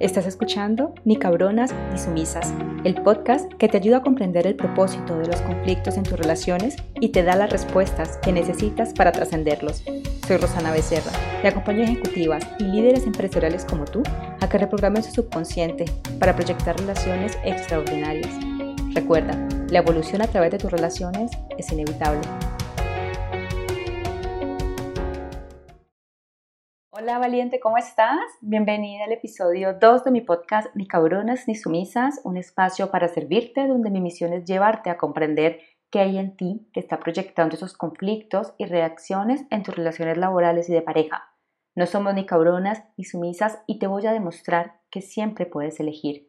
Estás escuchando Ni cabronas ni sumisas, el podcast que te ayuda a comprender el propósito de los conflictos en tus relaciones y te da las respuestas que necesitas para trascenderlos. Soy Rosana Becerra y acompaño a ejecutivas y líderes empresariales como tú a que reprogramen su subconsciente para proyectar relaciones extraordinarias. Recuerda, la evolución a través de tus relaciones es inevitable. Hola valiente, ¿cómo estás? Bienvenida al episodio 2 de mi podcast Ni cabronas ni sumisas, un espacio para servirte donde mi misión es llevarte a comprender qué hay en ti que está proyectando esos conflictos y reacciones en tus relaciones laborales y de pareja. No somos ni cabronas ni sumisas y te voy a demostrar que siempre puedes elegir.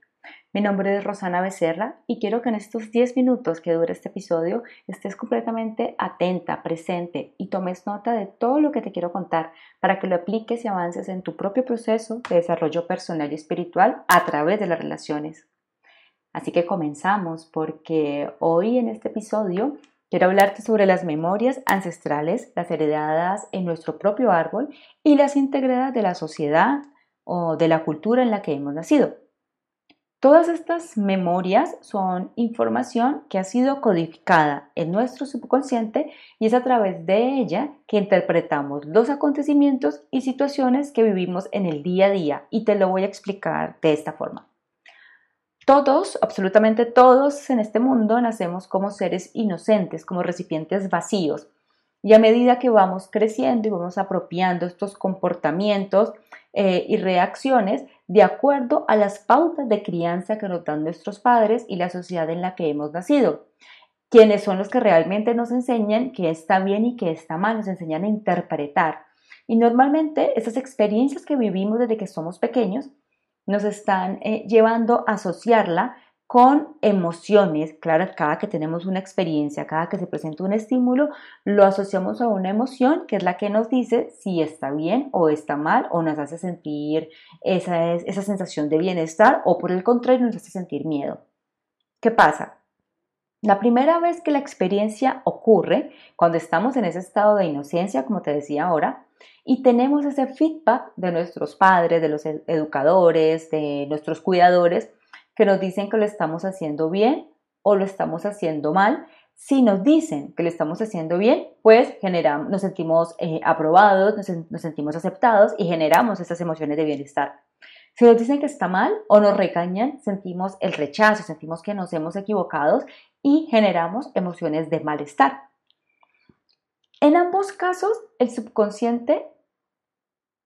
Mi nombre es Rosana Becerra y quiero que en estos 10 minutos que dura este episodio estés completamente atenta, presente y tomes nota de todo lo que te quiero contar para que lo apliques y avances en tu propio proceso de desarrollo personal y espiritual a través de las relaciones. Así que comenzamos porque hoy en este episodio quiero hablarte sobre las memorias ancestrales, las heredadas en nuestro propio árbol y las integradas de la sociedad o de la cultura en la que hemos nacido. Todas estas memorias son información que ha sido codificada en nuestro subconsciente y es a través de ella que interpretamos los acontecimientos y situaciones que vivimos en el día a día y te lo voy a explicar de esta forma. Todos, absolutamente todos en este mundo nacemos como seres inocentes, como recipientes vacíos. Y a medida que vamos creciendo y vamos apropiando estos comportamientos eh, y reacciones, de acuerdo a las pautas de crianza que nos dan nuestros padres y la sociedad en la que hemos nacido. Quienes son los que realmente nos enseñan qué está bien y qué está mal, nos enseñan a interpretar. Y normalmente esas experiencias que vivimos desde que somos pequeños nos están eh, llevando a asociarla con emociones. Claro, cada que tenemos una experiencia, cada que se presenta un estímulo, lo asociamos a una emoción que es la que nos dice si está bien o está mal o nos hace sentir esa, esa sensación de bienestar o por el contrario nos hace sentir miedo. ¿Qué pasa? La primera vez que la experiencia ocurre, cuando estamos en ese estado de inocencia, como te decía ahora, y tenemos ese feedback de nuestros padres, de los educadores, de nuestros cuidadores, que nos dicen que lo estamos haciendo bien o lo estamos haciendo mal. Si nos dicen que lo estamos haciendo bien, pues generamos, nos sentimos eh, aprobados, nos, sentimos aceptados y generamos esas emociones de bienestar. Si nos dicen que está mal o nos regañan, sentimos el rechazo, sentimos que nos hemos equivocado y generamos emociones de malestar. En ambos casos, el subconsciente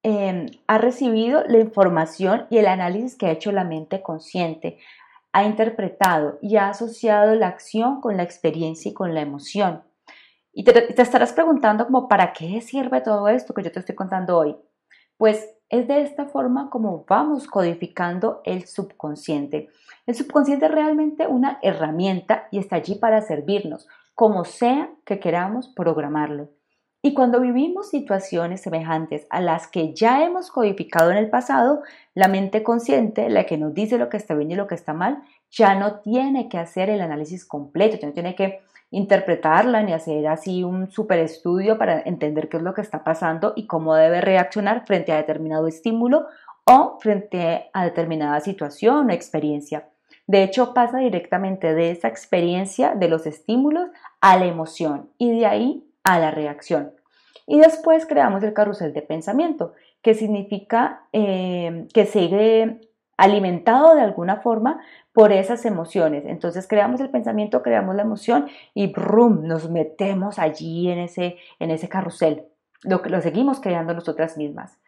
Em, ha recibido la información y el análisis que ha hecho la mente consciente, ha interpretado y ha asociado la acción con la experiencia y con la emoción. Y te, te estarás preguntando como, ¿para qué sirve todo esto que yo te estoy contando hoy? Pues es de esta forma como vamos codificando el subconsciente. El subconsciente es realmente una herramienta y está allí para servirnos, como sea que queramos programarlo. Y cuando vivimos situaciones semejantes a las que ya hemos codificado en el pasado, la mente consciente, la que nos dice lo que está bien y lo que está mal, ya no tiene que hacer el análisis completo, ya no tiene que interpretarla ni hacer así un super estudio para entender qué es lo que está pasando y cómo debe reaccionar frente a determinado estímulo o frente a determinada situación o experiencia. De hecho, pasa directamente de esa experiencia de los estímulos a la emoción y de ahí a la reacción. Y después creamos el carrusel de pensamiento, que significa eh, que sigue alimentado de alguna forma por esas emociones. Entonces creamos el pensamiento, creamos la emoción y brum, nos metemos allí en ese, en ese carrusel. Lo, lo seguimos creando nosotras mismas.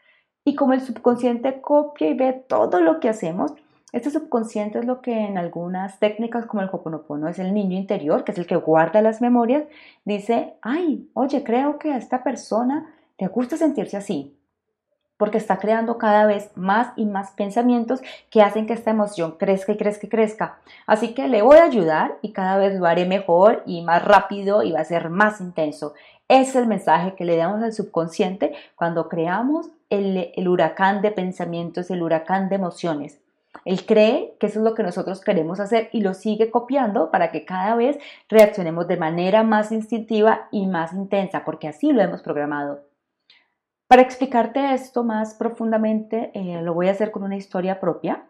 Y como el subconsciente copia y ve todo lo que hacemos, este subconsciente es lo que en algunas técnicas como el Hoponopono es el niño interior, que es el que guarda las memorias, dice, ay, oye, creo que a esta persona le gusta sentirse así, porque está creando cada vez más y más pensamientos que hacen que esta emoción crezca y crezca y crezca. Así que le voy a ayudar y cada vez lo haré mejor y más rápido y va a ser más intenso. Es el mensaje que le damos al subconsciente cuando creamos el, el huracán de pensamientos, el huracán de emociones. Él cree que eso es lo que nosotros queremos hacer y lo sigue copiando para que cada vez reaccionemos de manera más instintiva y más intensa, porque así lo hemos programado. Para explicarte esto más profundamente, eh, lo voy a hacer con una historia propia.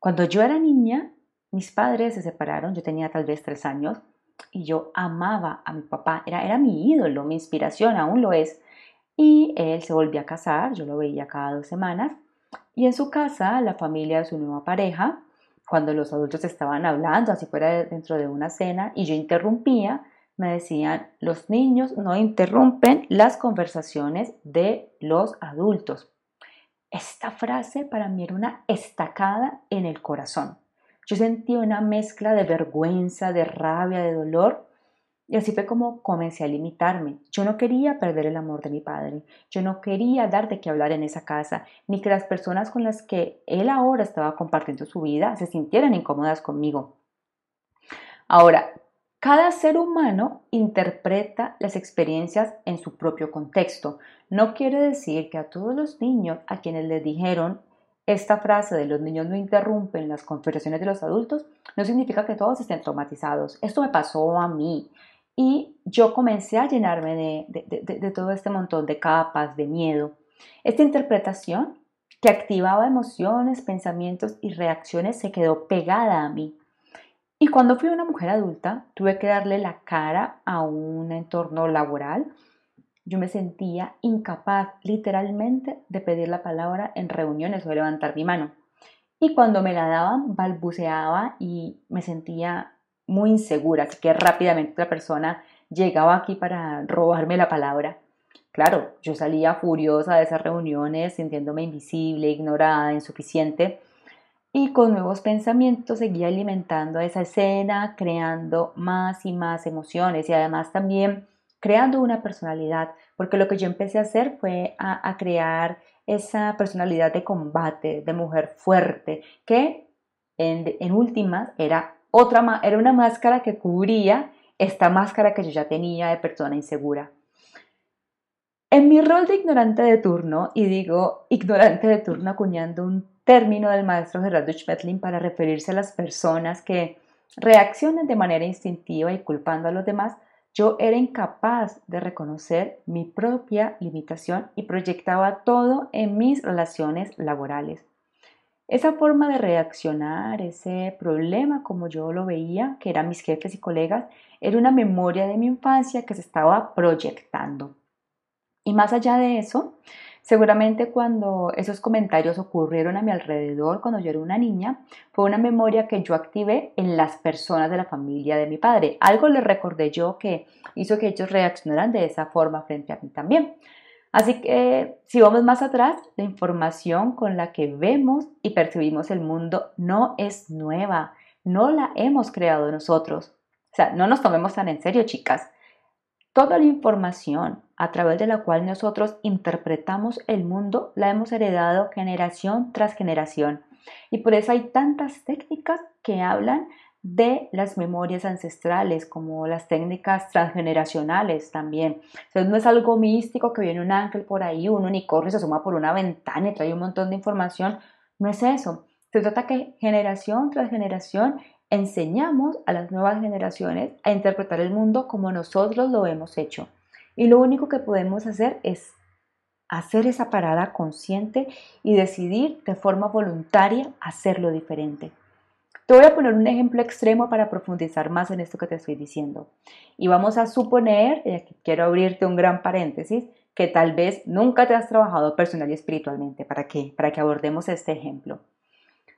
Cuando yo era niña, mis padres se separaron, yo tenía tal vez tres años, y yo amaba a mi papá, era, era mi ídolo, mi inspiración, aún lo es. Y él se volvió a casar, yo lo veía cada dos semanas, y en su casa, la familia de su nueva pareja, cuando los adultos estaban hablando, así fuera dentro de una cena, y yo interrumpía, me decían, los niños no interrumpen las conversaciones de los adultos. Esta frase para mí era una estacada en el corazón. Yo sentía una mezcla de vergüenza, de rabia, de dolor. Y así fue como comencé a limitarme. Yo no quería perder el amor de mi padre. Yo no quería dar de qué hablar en esa casa, ni que las personas con las que él ahora estaba compartiendo su vida se sintieran incómodas conmigo. Ahora, cada ser humano interpreta las experiencias en su propio contexto. No quiere decir que a todos los niños a quienes les dijeron esta frase de los niños no interrumpen las conversaciones de los adultos no significa que todos estén traumatizados. Esto me pasó a mí y yo comencé a llenarme de, todo este montón de capas, de miedo. Esta interpretación que activaba emociones, pensamientos y reacciones se quedó pegada a mí. Y cuando fui una mujer adulta, tuve que darle la cara a un entorno laboral. Yo me sentía incapaz literalmente de pedir la palabra en reuniones o de levantar mi mano. Y cuando me la daban, balbuceaba y me sentía muy insegura, que rápidamente otra persona llegaba aquí para robarme la palabra. Claro, yo salía furiosa de esas reuniones, sintiéndome invisible, ignorada, insuficiente y con nuevos pensamientos seguía alimentando esa escena, creando más y más emociones y además también creando una personalidad, porque lo que yo empecé a hacer fue a, crear esa personalidad de combate, de mujer fuerte, que en, en últimas era, otra, era una máscara que cubría esta máscara que yo ya tenía de persona insegura. En mi rol de ignorante de turno, y digo ignorante de turno acuñando un término del maestro Gerardo Schmetlin para referirse a las personas que reaccionan de manera instintiva y culpando a los demás, yo era incapaz de reconocer mi propia limitación y proyectaba todo en mis relaciones laborales. Esa forma de reaccionar, ese problema como yo lo veía, que eran mis jefes y colegas, era una memoria de mi infancia que se estaba proyectando. Y más allá de eso, Seguramente cuando esos comentarios ocurrieron a mi alrededor cuando yo era una niña, fue una memoria que yo activé en las personas de la familia de mi padre. Algo les recordé yo que hizo que ellos reaccionaran de esa forma frente a mí también. Así que si vamos más atrás, la información con la que vemos y percibimos el mundo no es nueva, no la hemos creado nosotros. O sea, no nos tomemos tan en serio, chicas. Toda la información a través de la cual nosotros interpretamos el mundo la hemos heredado generación tras generación. Y por eso hay tantas técnicas que hablan de las memorias ancestrales, como las técnicas transgeneracionales también. Entonces no es algo místico que viene un ángel por ahí, un unicornio se asoma por una ventana y trae un montón de información. No es eso. Se trata que generación tras generación enseñamos a las nuevas generaciones a interpretar el mundo como nosotros lo hemos hecho. Y lo único que podemos hacer es hacer esa parada consciente y decidir de forma voluntaria hacerlo diferente. Te voy a poner un ejemplo extremo para profundizar más en esto que te estoy diciendo. Y vamos a suponer, y aquí quiero abrirte un gran paréntesis, que tal vez nunca te has trabajado personal y espiritualmente. ¿Para qué? Para que abordemos este ejemplo.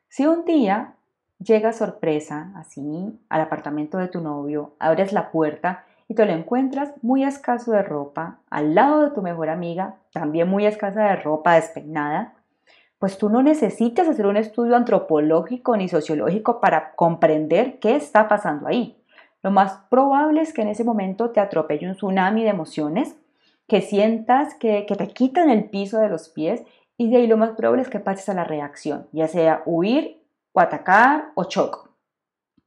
Si un día Llega sorpresa, así, al apartamento de tu novio, abres la puerta y te lo encuentras muy escaso de ropa, al lado de tu mejor amiga, también muy escasa de ropa, despeinada, pues tú no necesitas hacer un estudio antropológico ni sociológico para comprender qué está pasando ahí. Lo más probable es que en ese momento te atropelle un tsunami de emociones, que sientas que, que te quitan el piso de los pies y de ahí lo más probable es que pases a la reacción, ya sea huir o atacar o choco.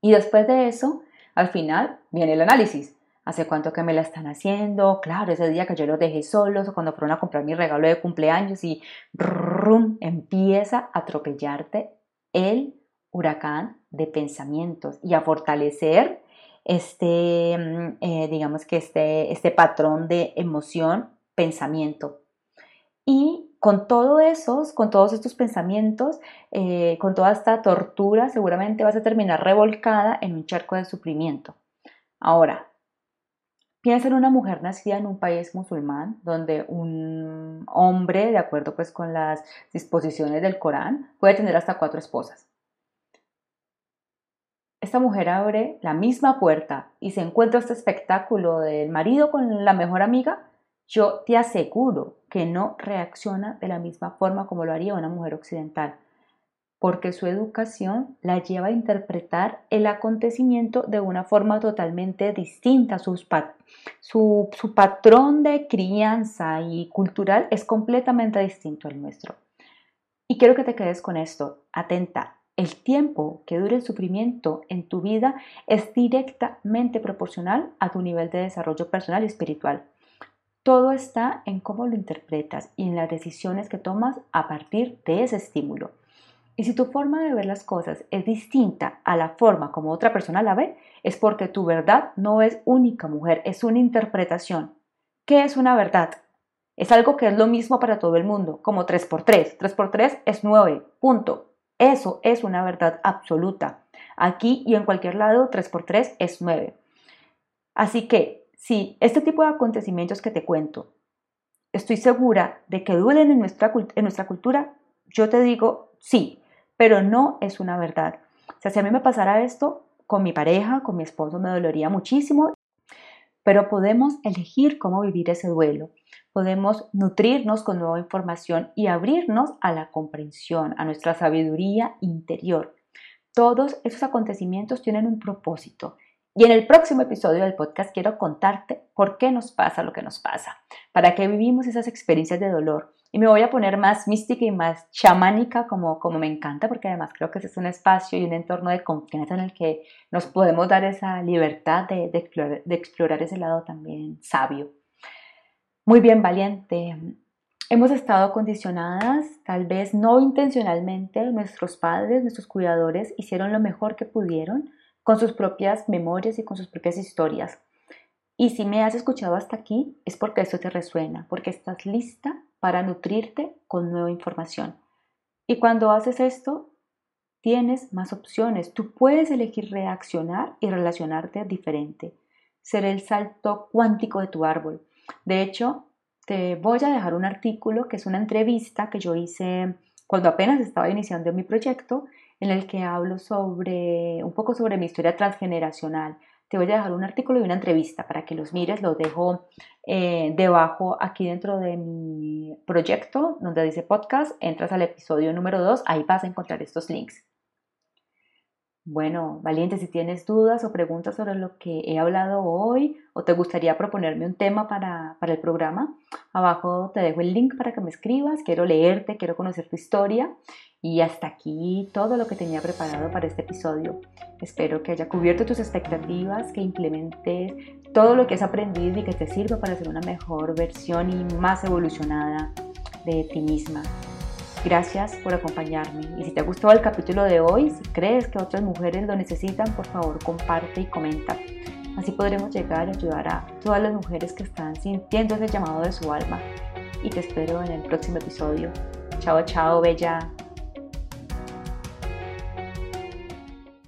Y después de eso, al final viene el análisis. ¿Hace cuánto que me la están haciendo? Claro, ese día que yo los dejé solos o cuando fueron a comprar mi regalo de cumpleaños y empieza a atropellarte el huracán de pensamientos y a fortalecer este, mm, eh, digamos que este, este patrón de emoción, pensamiento. Y con todo esos, con todos estos pensamientos, eh, con toda esta tortura, seguramente vas a terminar revolcada en un charco de sufrimiento. Ahora, piensa en una mujer nacida en un país musulmán, donde un hombre, de acuerdo pues con las disposiciones del Corán, puede tener hasta cuatro esposas. Esta mujer abre la misma puerta y se encuentra este espectáculo del marido con la mejor amiga, yo te aseguro que no reacciona de la misma forma como lo haría una mujer occidental, porque su educación la lleva a interpretar el acontecimiento de una forma totalmente distinta. su, su patrón de crianza y cultural es completamente distinto al nuestro. Y quiero que te quedes con esto, atenta. El tiempo que dure el sufrimiento en tu vida es directamente proporcional a tu nivel de desarrollo personal y espiritual. Todo está en cómo lo interpretas y en las decisiones que tomas a partir de ese estímulo. Y si tu forma de ver las cosas es distinta a la forma como otra persona la ve, es porque tu verdad no es única, mujer, es una interpretación. ¿Qué es una verdad? Es algo que es lo mismo para todo el mundo, como 3x3. 3x3 es 9, punto. Eso es una verdad absoluta. Aquí y en cualquier lado, 3x3 es 9. Así que Sí, este tipo de acontecimientos que te cuento, estoy segura de que duelen en nuestra, en nuestra cultura, yo te digo sí, pero no es una verdad. O sea, si a mí me pasara esto con mi pareja, con mi esposo, me dolería muchísimo, pero podemos elegir cómo vivir ese duelo. Podemos nutrirnos con nueva información y abrirnos a la comprensión, a nuestra sabiduría interior. Todos esos acontecimientos tienen un propósito y en el próximo episodio del podcast quiero contarte por qué nos pasa lo que nos pasa, para qué vivimos esas experiencias de dolor. Y me voy a poner más mística y más chamánica como, como me encanta, porque además creo que ese es un espacio y un entorno de confianza en el que nos podemos dar esa libertad de, explorar, de explorar ese lado también sabio. Muy bien, valiente. Hemos estado condicionadas, tal vez no intencionalmente, nuestros padres, nuestros cuidadores hicieron lo mejor que pudieron con sus propias memorias y con sus propias historias. Y si me has escuchado hasta aquí, es porque esto te resuena, porque estás lista para nutrirte con nueva información. Y cuando haces esto, tienes más opciones. Tú puedes elegir reaccionar y relacionarte diferente. Ser el salto cuántico de tu árbol. De hecho, te voy a dejar un artículo que es una entrevista que yo hice cuando apenas estaba iniciando mi proyecto en el que hablo sobre un poco sobre mi historia transgeneracional. Te voy a dejar un artículo y una entrevista para que los mires, los dejo eh, debajo aquí dentro de mi proyecto donde dice podcast, entras al episodio número 2, ahí vas a encontrar estos links. Bueno, valiente, si tienes dudas o preguntas sobre lo que he hablado hoy o te gustaría proponerme un tema para, para, el programa, abajo te dejo el link para que me escribas. Quiero leerte, quiero conocer tu historia. Y hasta aquí todo lo que tenía preparado para este episodio. Espero que haya cubierto tus expectativas, que implementes todo lo que has aprendido y que te sirva para ser una mejor versión y más evolucionada de ti misma. Gracias por acompañarme y si te ha gustado el capítulo de hoy, si crees que otras mujeres lo necesitan, por favor comparte y comenta. Así podremos llegar a ayudar a todas las mujeres que están sintiendo ese llamado de su alma. Y te espero en el próximo episodio. Chao, chao, bella.